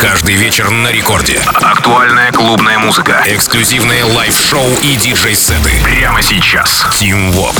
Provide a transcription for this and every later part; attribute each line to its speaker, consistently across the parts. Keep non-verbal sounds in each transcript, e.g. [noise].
Speaker 1: Каждый вечер на рекорде. Актуальная клубная музыка. Эксклюзивные лайв-шоу и диджей-сеты. Прямо сейчас. Tim Vox.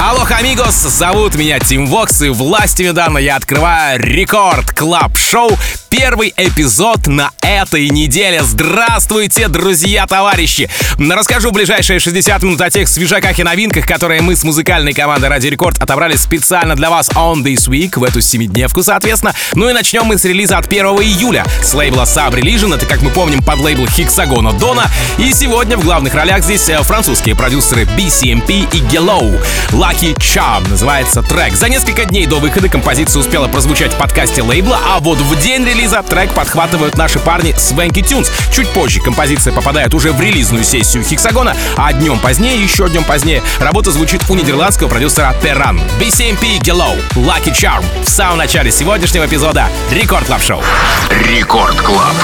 Speaker 1: Алло, амигос, зовут меня Tim Vox, и властью, мне данной, я открываю Record Club Show, первый эпизод на этой неделе. Здравствуйте, друзья, товарищи! Расскажу в ближайшие 60 минут о тех свежаках и новинках, которые мы с музыкальной командой Radio Record отобрали специально для вас on this week, в эту семидневку, соответственно. Ну и начнем мы с релиза от 1 июля с лейбла Sub Religion, это, как мы помним, под лейбл Hexagon Дона. И сегодня в главных ролях здесь э, французские продюсеры BCMP и Gellow. Lucky Charm называется трек. За несколько дней до выхода композиция успела прозвучать в подкасте лейбла, а вот в день релиза трек подхватывают наши парни Swanky Tunes. Чуть позже композиция попадает уже в релизную сессию Hexagon а, а днем позднее, еще днем позднее, работа звучит у нидерландского продюсера Terran. BCMP Gellow, Lucky Charm в самом начале сегодняшнего эпизода Record Club Show. Рекорд Клаб.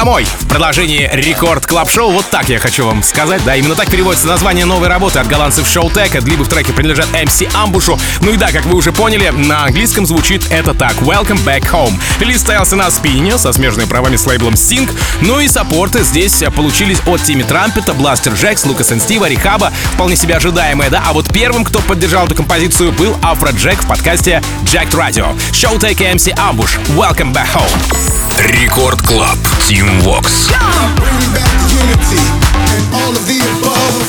Speaker 1: Домой! В продолжении Record Club Show вот так я хочу вам сказать, да, именно так переводится название новой работы от голландцев Showtek, либо в треке принадлежат MC Ambush у. Ну и да, как вы уже поняли, на английском звучит это так Welcome Back Home. Релиз состоялся на Spinnin' со смежными правами с лейблом Sync, ну и саппорты здесь получились от Timmy Trumpet а, Blasterjaxx, Lucas & Steve а, R3hab а, вполне себе ожидаемые, да, а вот первым, кто поддержал эту композицию, был Afrojack в подкасте Jacked Radio. Showtek и MC Ambush. Welcome Back Home. Рекорд Клаб. Team Vox.
Speaker 2: Bring back the unity and all of the above.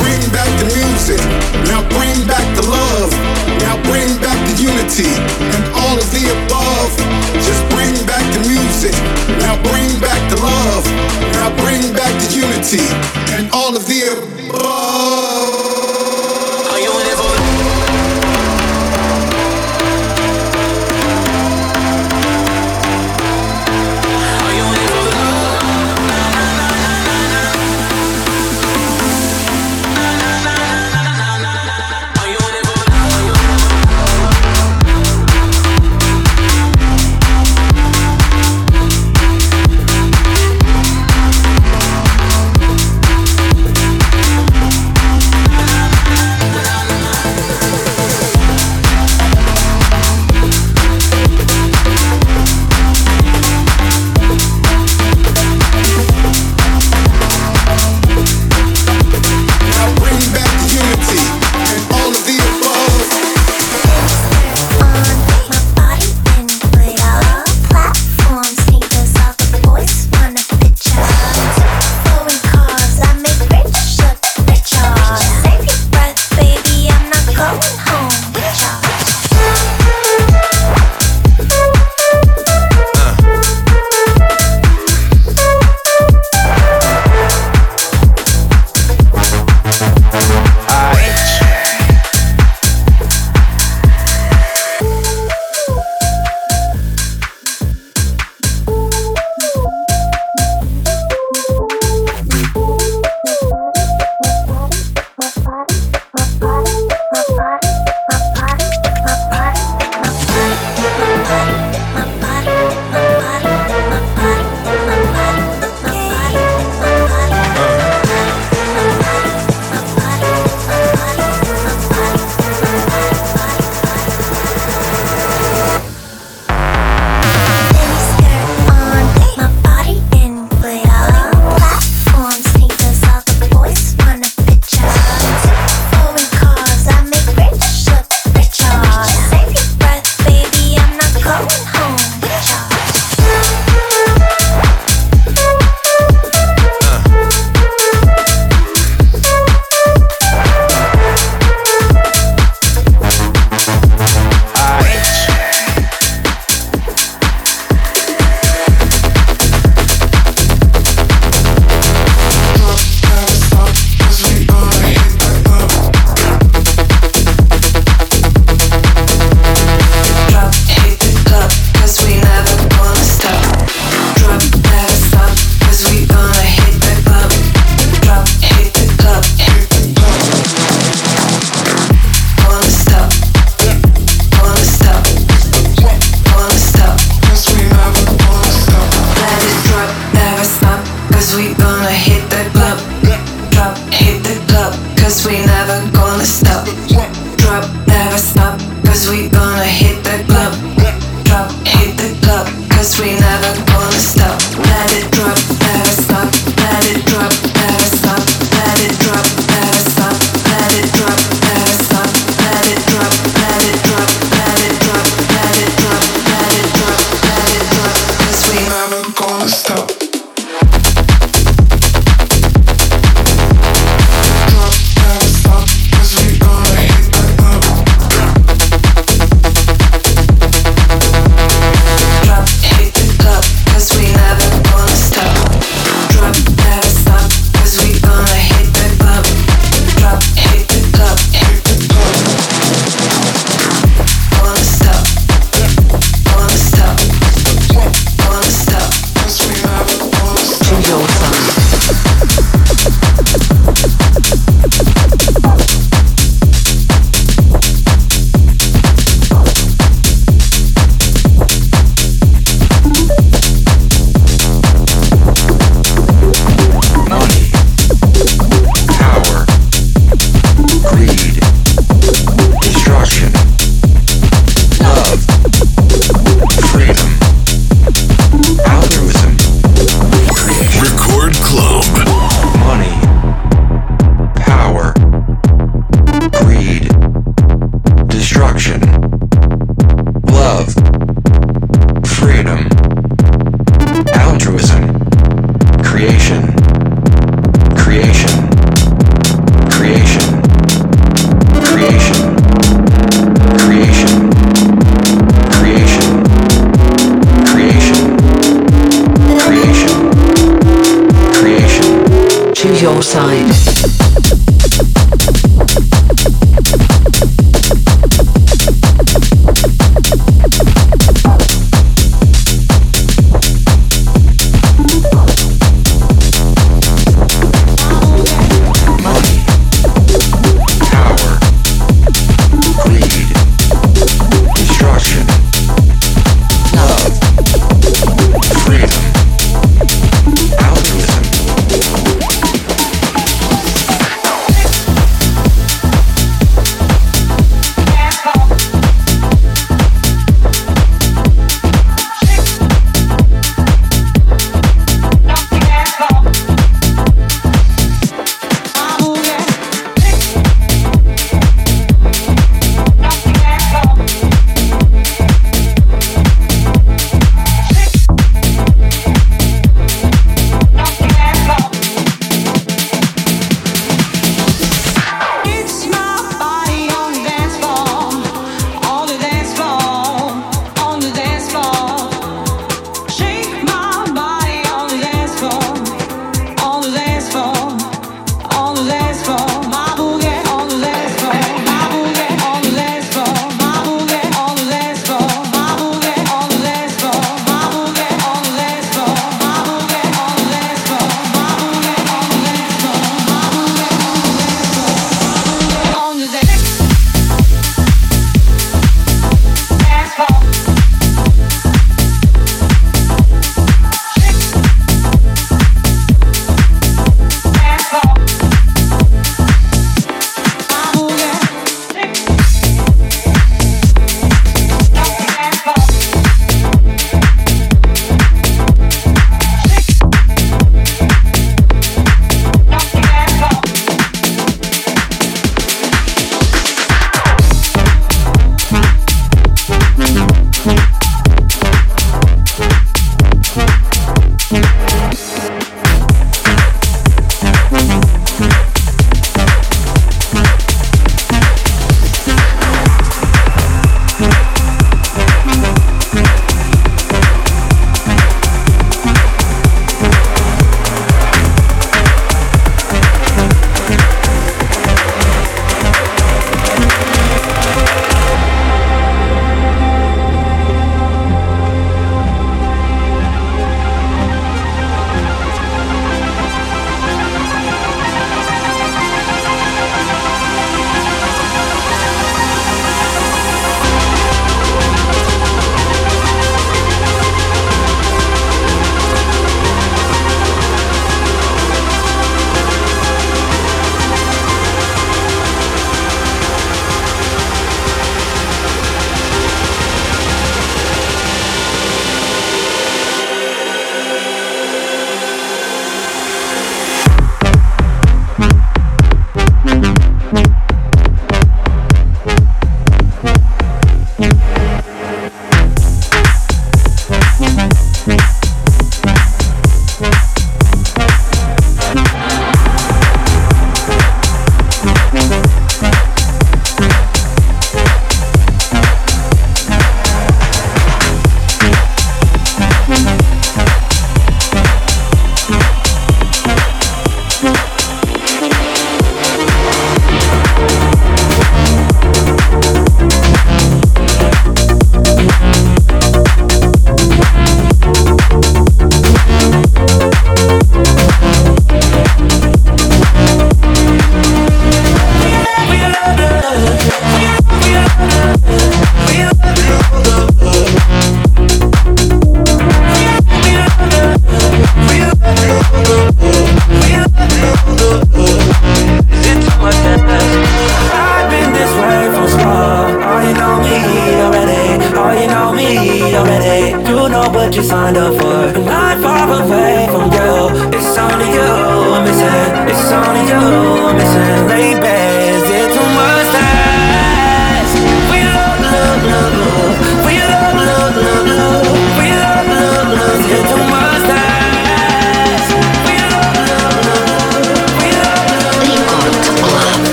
Speaker 2: Bring back the music. Now bring back the love. Now bring back the unity and all of the above. Just bring back the music. Now bring back the love. Now bring back the unity and all of the above.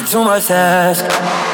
Speaker 3: it to my task.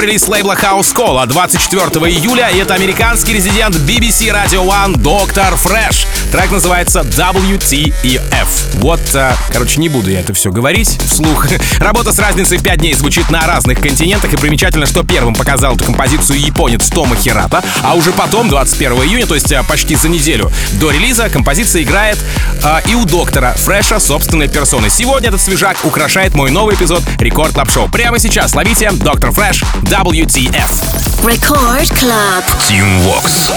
Speaker 1: Релиз лейбла House Call 24 июля. И это американский резидент BBC Radio One Dr. Fresch. Трек называется WTF. Вот, э, короче, не буду я это все говорить вслух. [laughs] Работа с разницей в 5 дней звучит на разных континентах, и примечательно, что первым показал эту композицию японец Тома Хирата, а уже потом, 21 июня, то есть э, почти за неделю до релиза, композиция играет э, и у доктора Фреша собственной персоны. Сегодня этот свежак украшает мой новый эпизод Record Club Show. Прямо сейчас ловите Dr. Fresch WTF.
Speaker 4: Record Club. Team Vox.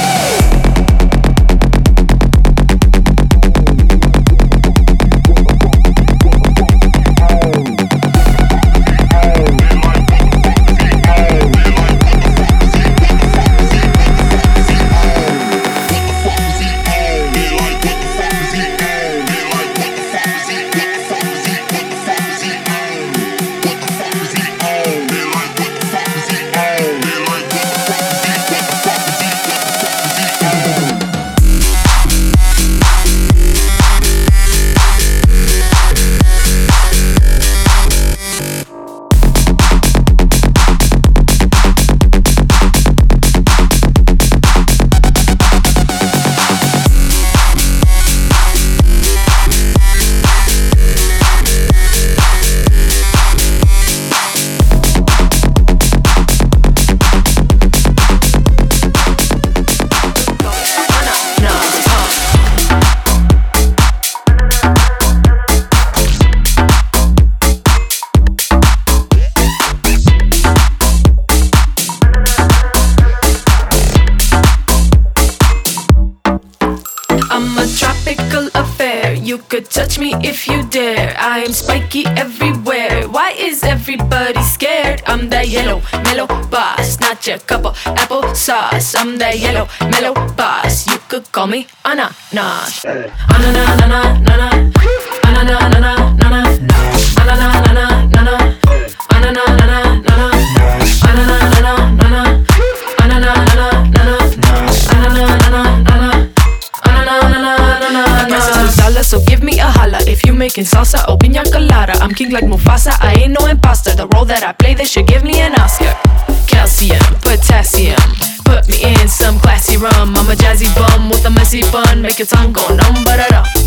Speaker 5: Numb,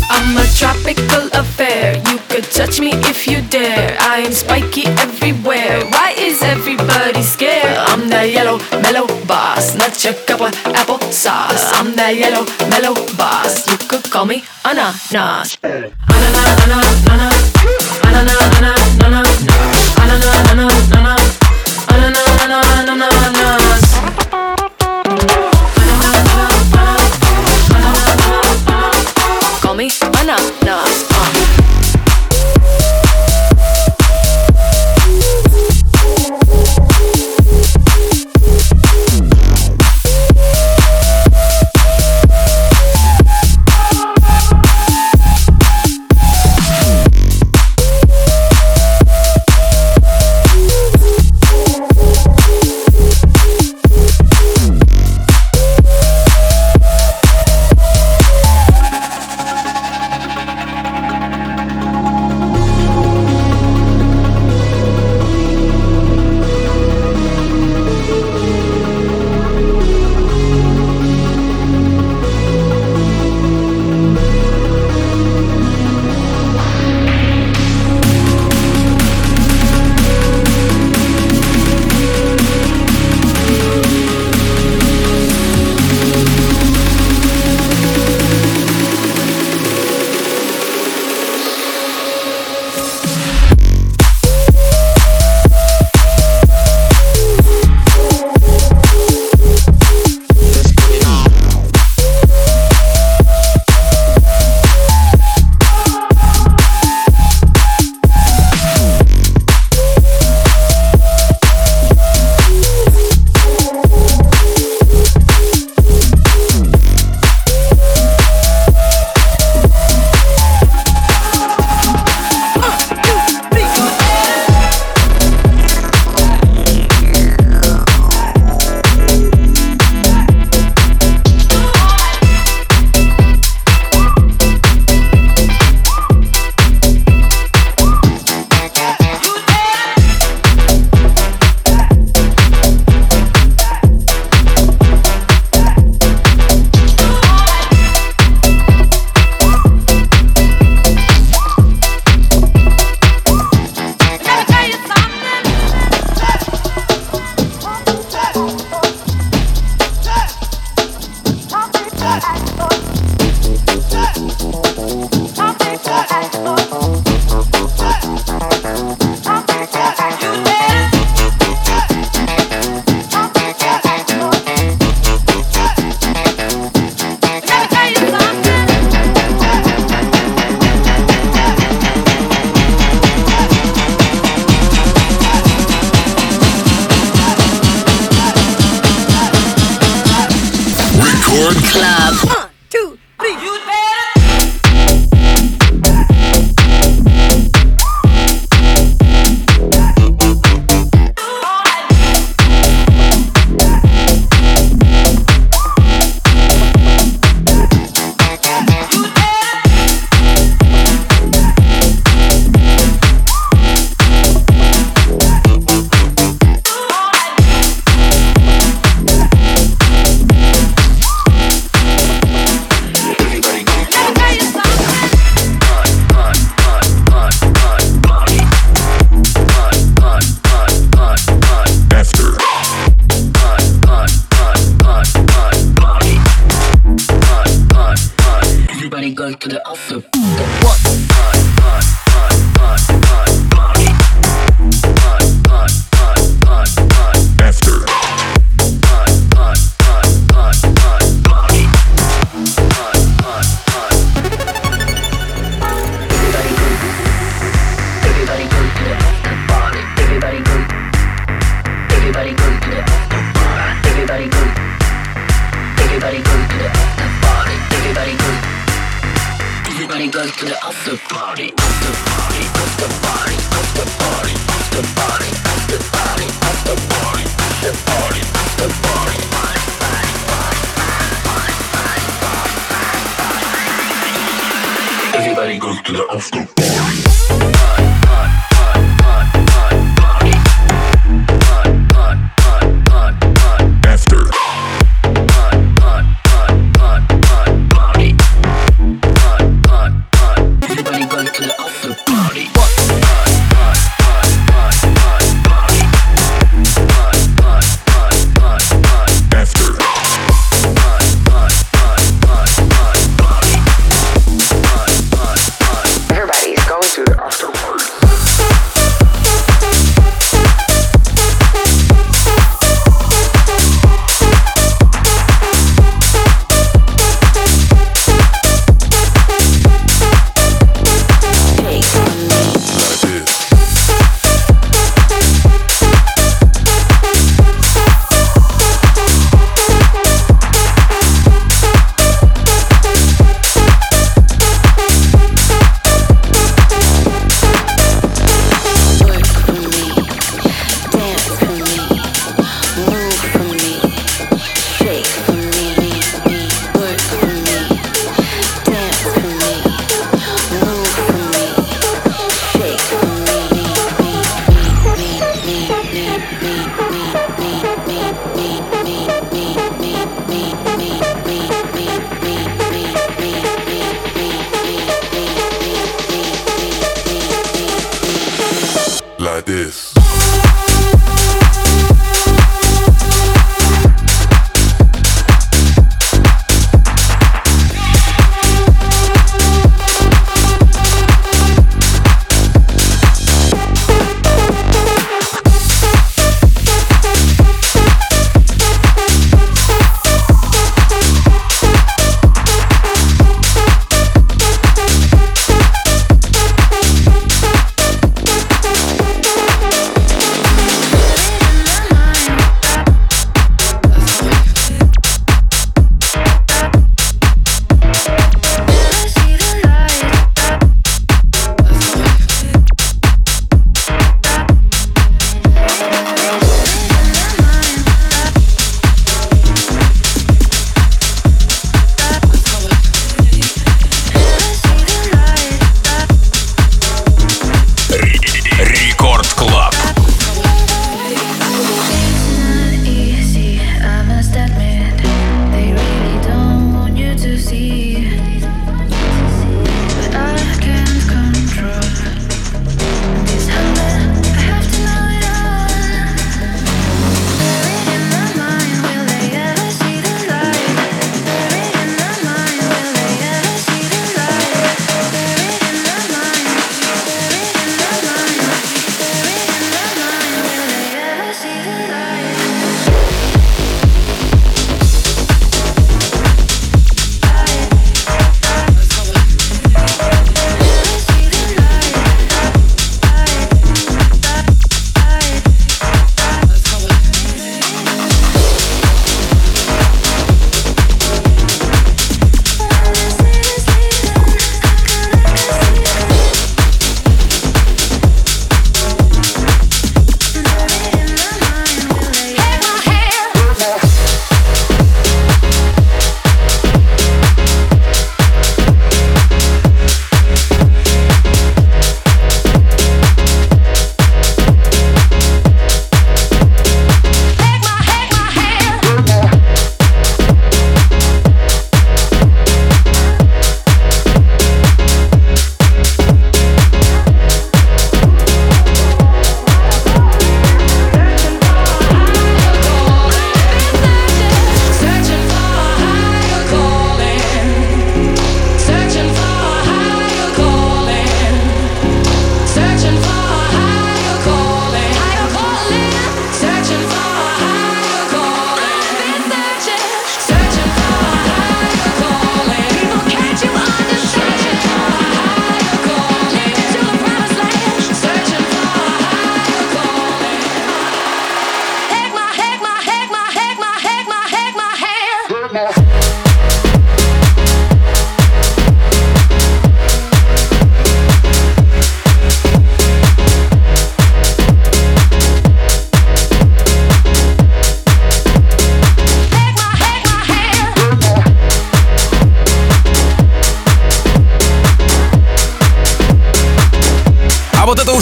Speaker 5: I'm a tropical affair. You could touch me if you dare. I am spiky everywhere. Why is everybody scared? I'm that yellow, mellow boss. Not your cup of apple sauce. I'm that yellow, mellow boss. You could call me ananas, ananas. Ananas, ananas, ananas. Ananas, ananas, ananas.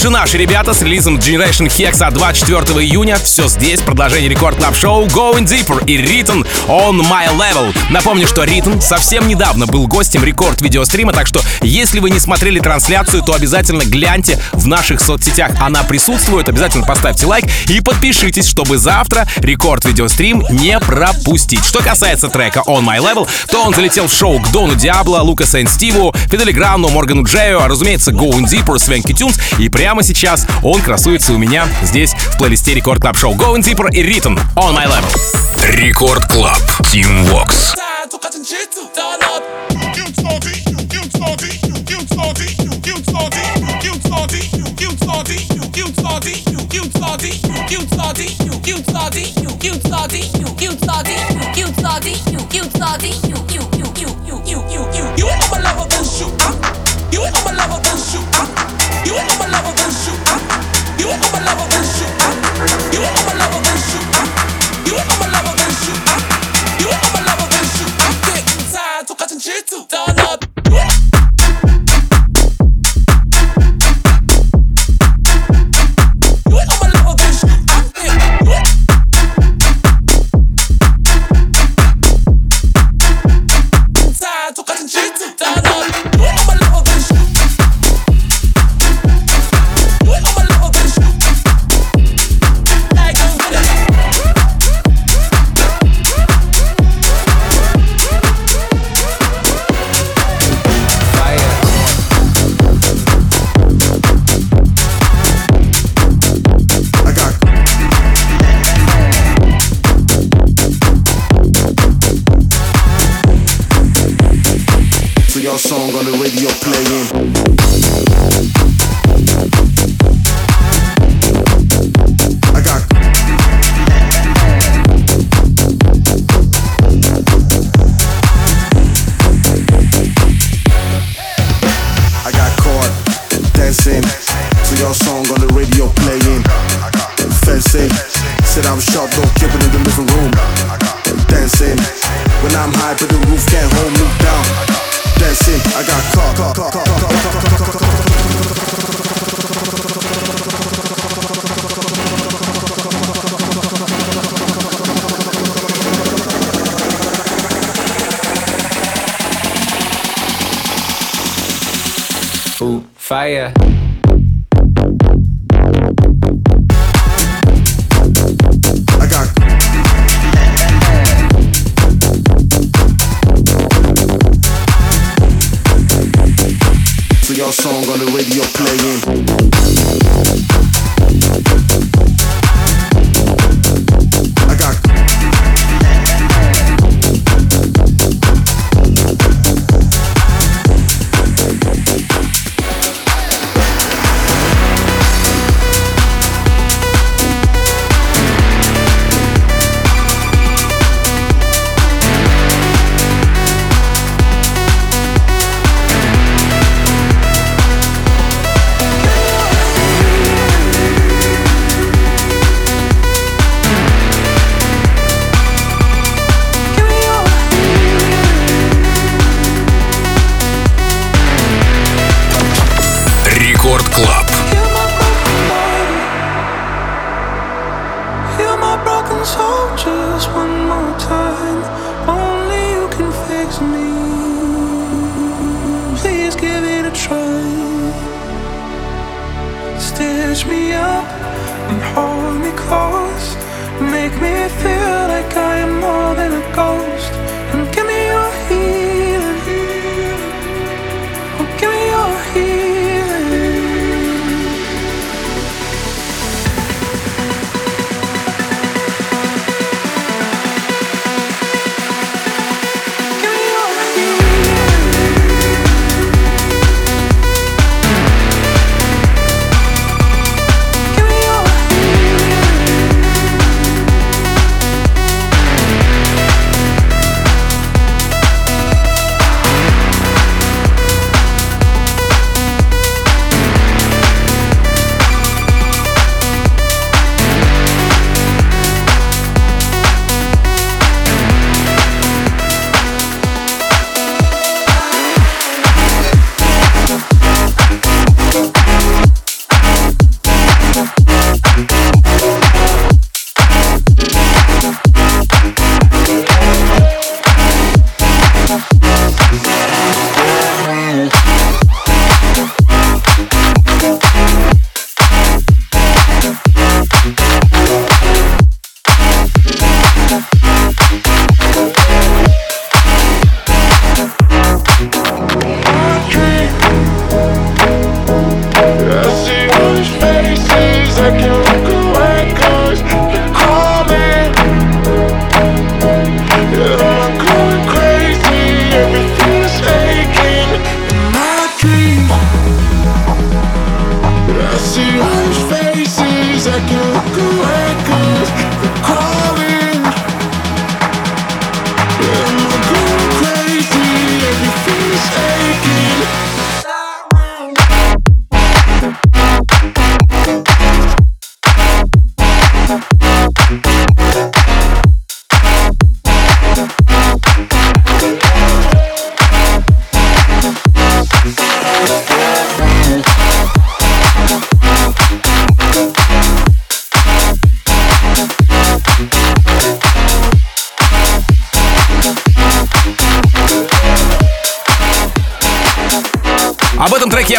Speaker 1: Же наши ребята с релизом Generation Hex от 24 июня. Все здесь, продолжение Record Club Show Going Deeper и Riton On My Level. Напомню, что Riton совсем недавно был гостем рекорд видеострима, так что если вы не смотрели трансляцию, то обязательно гляньте в наших соцсетях. Она присутствует, обязательно поставьте лайк и подпишитесь, чтобы завтра рекорд видеострим не пропустить. Что касается трека On My Level, то он залетел в шоу к Дону Диабло, Lucas & Steve у, Fedde Le Grand у, Моргану Джею, а разумеется, Going Deeper, Swanky Tunes. И прямо сейчас он красуется у меня здесь в плейлисте Record Club Show Going Deeper и Riton On My Level. Record Club. Tim Vox.
Speaker 6: You ain't my lover, will shoot. You ain't my lover, will shoot.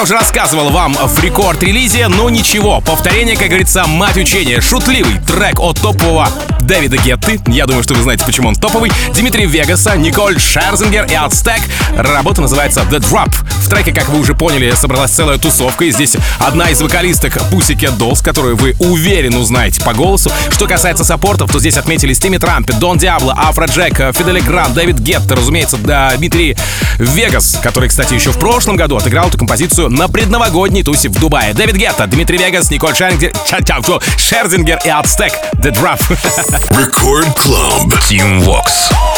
Speaker 1: Уже рассказывал вам в рекорд-релизе, но ничего, повторение, как говорится, мать учения. Шутливый трек от топового Дэвида Гетты. Я думаю, что вы знаете, почему он топовый. Дмитрий Вегаса, Николь Шерзингер и Ацтек. Работа называется The Drop. В треке, как вы уже поняли, собралась целая тусовка. И здесь одна из вокалисток Pussycat Dolls, которую вы уверенно узнаете по голосу. Что касается саппортов, то здесь отметились Тимми Трампет, Дон Диабло, Афро Джек, Фидели Грант, Дэвид Гетта, разумеется, да, Дмитрий Вегас, который, кстати, еще в прошлом году отыграл эту композицию на предновогодней тусе в Дубае. Дэвид Гетта, Дмитрий Вегас, Николь Шерзингер, Шерзингер и Ацтек. The Drop.
Speaker 7: Record Club.
Speaker 1: Team Vox.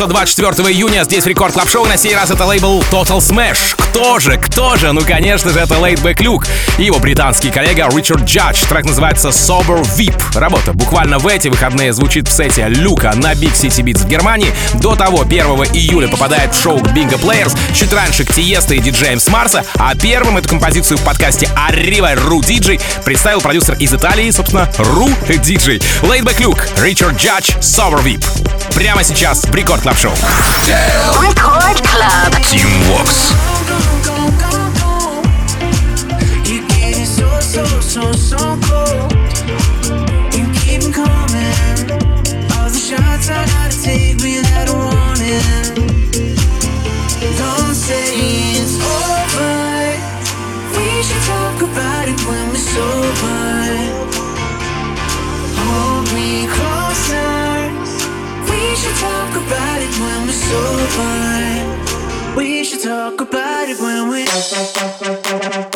Speaker 1: От 24 июня. Здесь Рекорд Клаб Шоу. На сей раз это лейбл Total Smash. Кто же? Кто же? Ну, конечно же, это Laidback Luke и его британский коллега Ричард Джадж. Трек называется Sober VIP. Работа буквально в эти выходные звучит в сете Люка на Big City Beats в Германии. До того 1 июля попадает в шоу Bingo Players. Чуть раньше к Тиеста и диджеям с Марса. А первым эту композицию в подкасте Arriva Ru DJ представил продюсер из Италии, собственно, Ru DJ. Laidback Luke, Ричард Джадж, Sober VIP. Прямо сейчас в Рекорд Клаб Шоу.
Speaker 4: Record Club.
Speaker 1: Team Vox.
Speaker 3: So, so, cold. You keep coming. All the shots I gotta take. Don't say it's over.
Speaker 6: We should talk about it when
Speaker 3: we're sober. Hold me closer.
Speaker 6: We should talk about it
Speaker 3: when we're sober. We should talk about it when we're.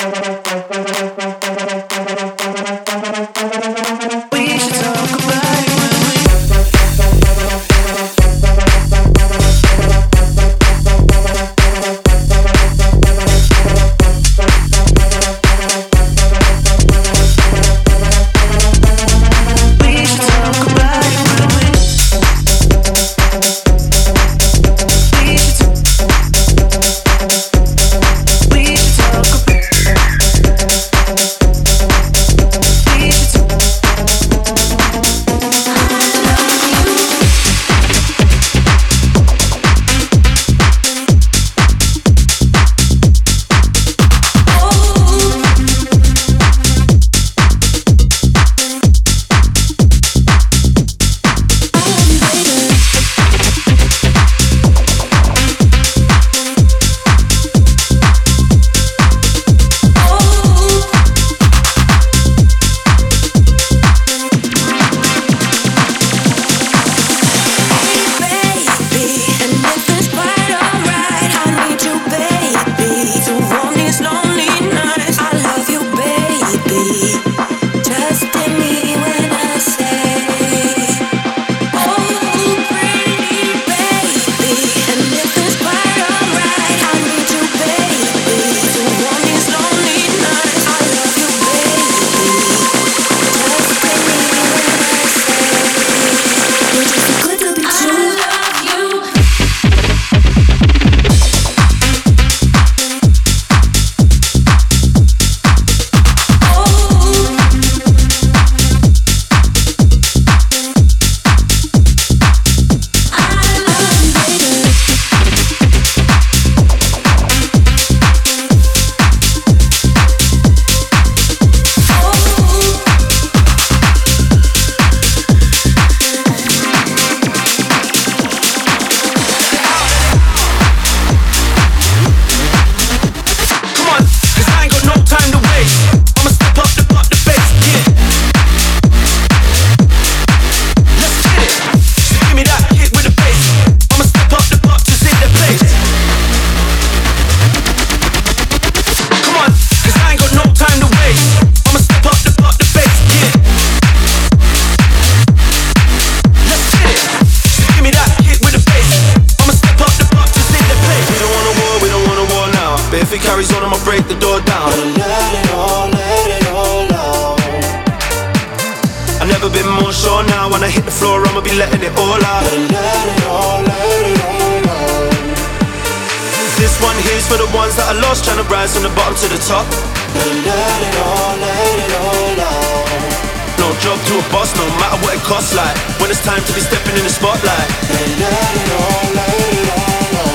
Speaker 8: Boss, no matter what it costs. Like when it's time to be stepping in the spotlight. Let it all, let it all out.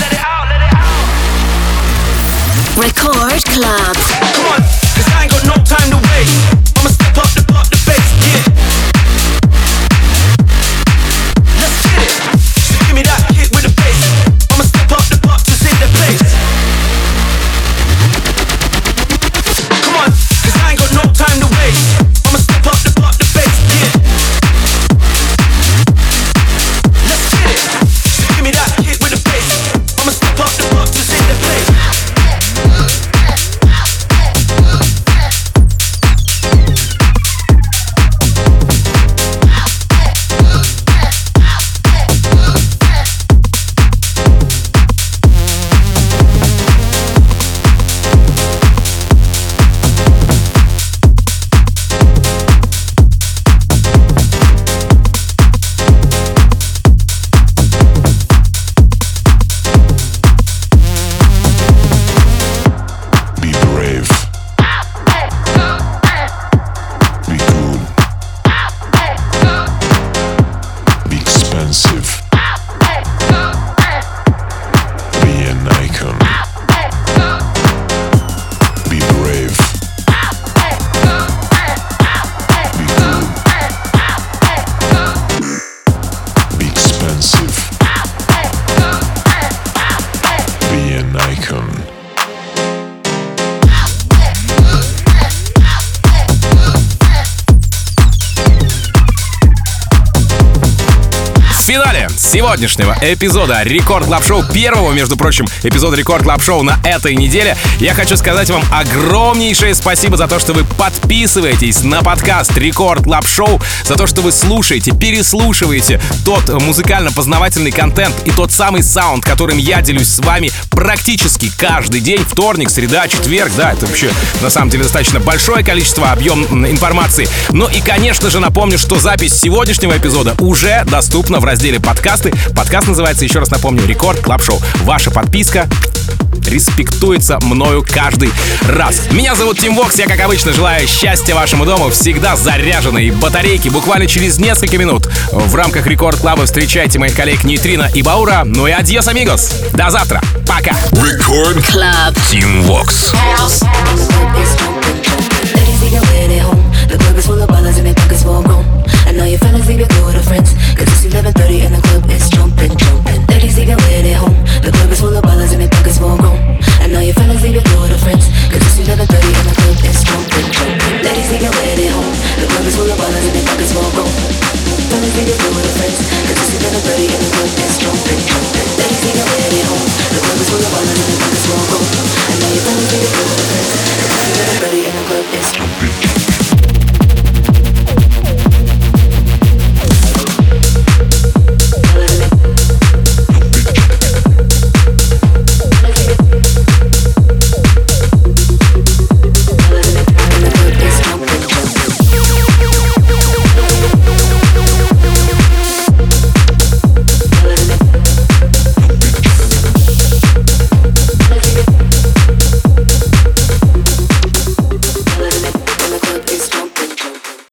Speaker 8: Let it out, let it out.
Speaker 4: Record Club.
Speaker 8: Come on, 'cause I ain't got no time to waste.
Speaker 1: Сегодняшнего эпизода Рекорд Клаб Шоу, первого, между прочим, эпизода Рекорд Клаб Шоу на этой неделе, я хочу сказать вам огромнейшее спасибо за то, что вы подписываетесь на подкаст Рекорд Клаб Шоу, за то, что вы слушаете, переслушиваете тот музыкально-познавательный контент и тот самый саунд, которым я делюсь с вами практически каждый день, вторник, среда, четверг, да, это вообще на самом деле достаточно большое количество объем информации. Ну и, конечно же, напомню, что запись сегодняшнего эпизода уже доступна в разделе подкасты. Подкаст называется, еще раз напомню, Рекорд Клаб Шоу. Ваша подписка респектуется мною каждый раз. Меня зовут Тим Вокс, я, как обычно, желаю счастья вашему дому, всегда заряженные батарейки. Буквально через несколько минут в рамках Рекорд Клаба встречайте моих коллег Нейтрина и Баура. Ну и адьос, амигос! До завтра! Пока!
Speaker 7: Рекорд
Speaker 4: Клаб Тим Вокс. House.
Speaker 9: your fellas, leave your cool to friends. Cause it's 11.30 and the club is jumping, jumping. Daddy's even with at home. The club is full of ballers and their pockets full grown. And all your fellas, leave your cool to friends. Cause it's 11.30 and the club is jumping, jumping. Daddy's even with at home. The club is full of ballers and their pockets full grown. Fellas, leave your cool to friends. Cause it's 11.30 and the club is jumping, jumping. Daddy's even with at home. The club is full of ballers and their pockets full grown. And all your fellas, leave your cool friends. Cause it's 11.30 and the club is jumping, jumping.